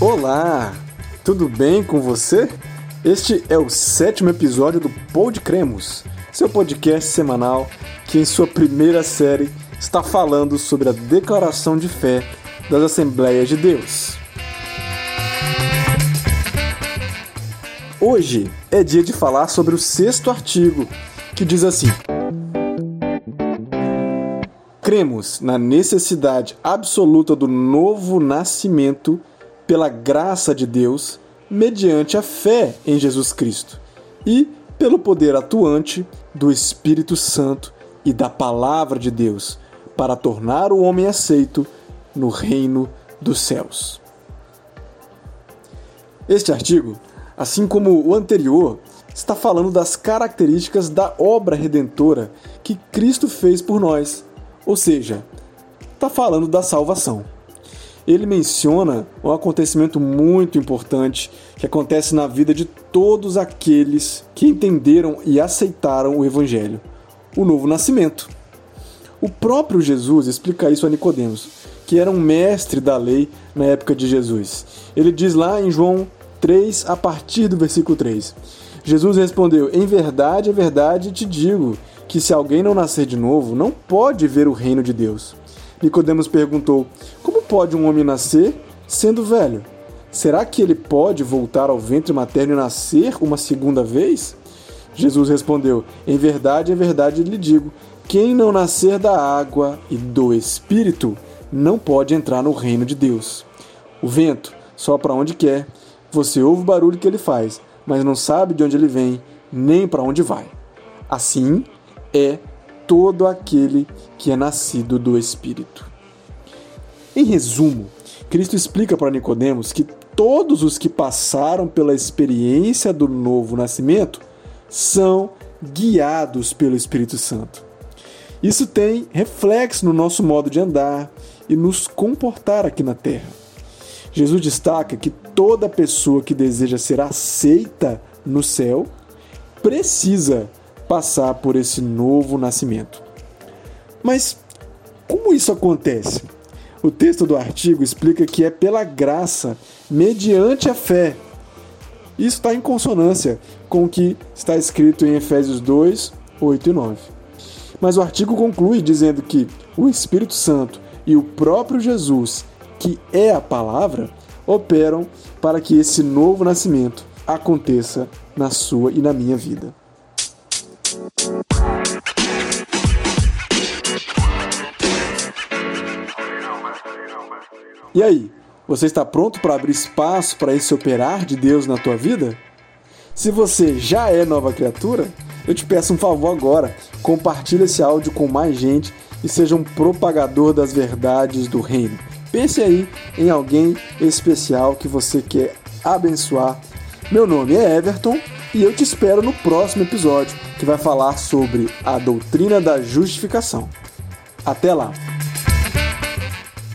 Olá, tudo bem com você? Este é o sétimo episódio do Pod Cremos, seu podcast semanal que, em sua primeira série, está falando sobre a declaração de fé das Assembleias de Deus. Hoje é dia de falar sobre o sexto artigo, que diz assim: Cremos na necessidade absoluta do novo nascimento pela graça de Deus, mediante a fé em Jesus Cristo e pelo poder atuante do Espírito Santo e da Palavra de Deus, para tornar o homem aceito no reino dos céus. Este artigo assim como o anterior, está falando das características da obra redentora que Cristo fez por nós, ou seja, está falando da salvação. Ele menciona um acontecimento muito importante que acontece na vida de todos aqueles que entenderam e aceitaram o Evangelho: o novo nascimento. O próprio Jesus explica isso a Nicodemos, que era um mestre da lei na época de Jesus. Ele diz lá em João 3, a partir do versículo 3. Jesus respondeu: Em verdade, em verdade te digo que se alguém não nascer de novo, não pode ver o reino de Deus. Nicodemos perguntou: Como pode um homem nascer sendo velho? Será que ele pode voltar ao ventre materno e nascer uma segunda vez? Jesus respondeu: Em verdade, em verdade lhe digo: quem não nascer da água e do espírito não pode entrar no reino de Deus. O vento sopra onde quer você ouve o barulho que ele faz, mas não sabe de onde ele vem, nem para onde vai. Assim é todo aquele que é nascido do Espírito. Em resumo, Cristo explica para Nicodemos que todos os que passaram pela experiência do novo nascimento são guiados pelo Espírito Santo. Isso tem reflexo no nosso modo de andar e nos comportar aqui na terra. Jesus destaca que toda pessoa que deseja ser aceita no céu precisa passar por esse novo nascimento. Mas como isso acontece? O texto do artigo explica que é pela graça, mediante a fé. Isso está em consonância com o que está escrito em Efésios 2, 8 e 9. Mas o artigo conclui dizendo que o Espírito Santo e o próprio Jesus que é a palavra, operam para que esse novo nascimento aconteça na sua e na minha vida. E aí, você está pronto para abrir espaço para esse operar de Deus na tua vida? Se você já é nova criatura, eu te peço um favor agora, compartilhe esse áudio com mais gente e seja um propagador das verdades do reino. Pense aí em alguém especial que você quer abençoar. Meu nome é Everton e eu te espero no próximo episódio que vai falar sobre a doutrina da justificação. Até lá!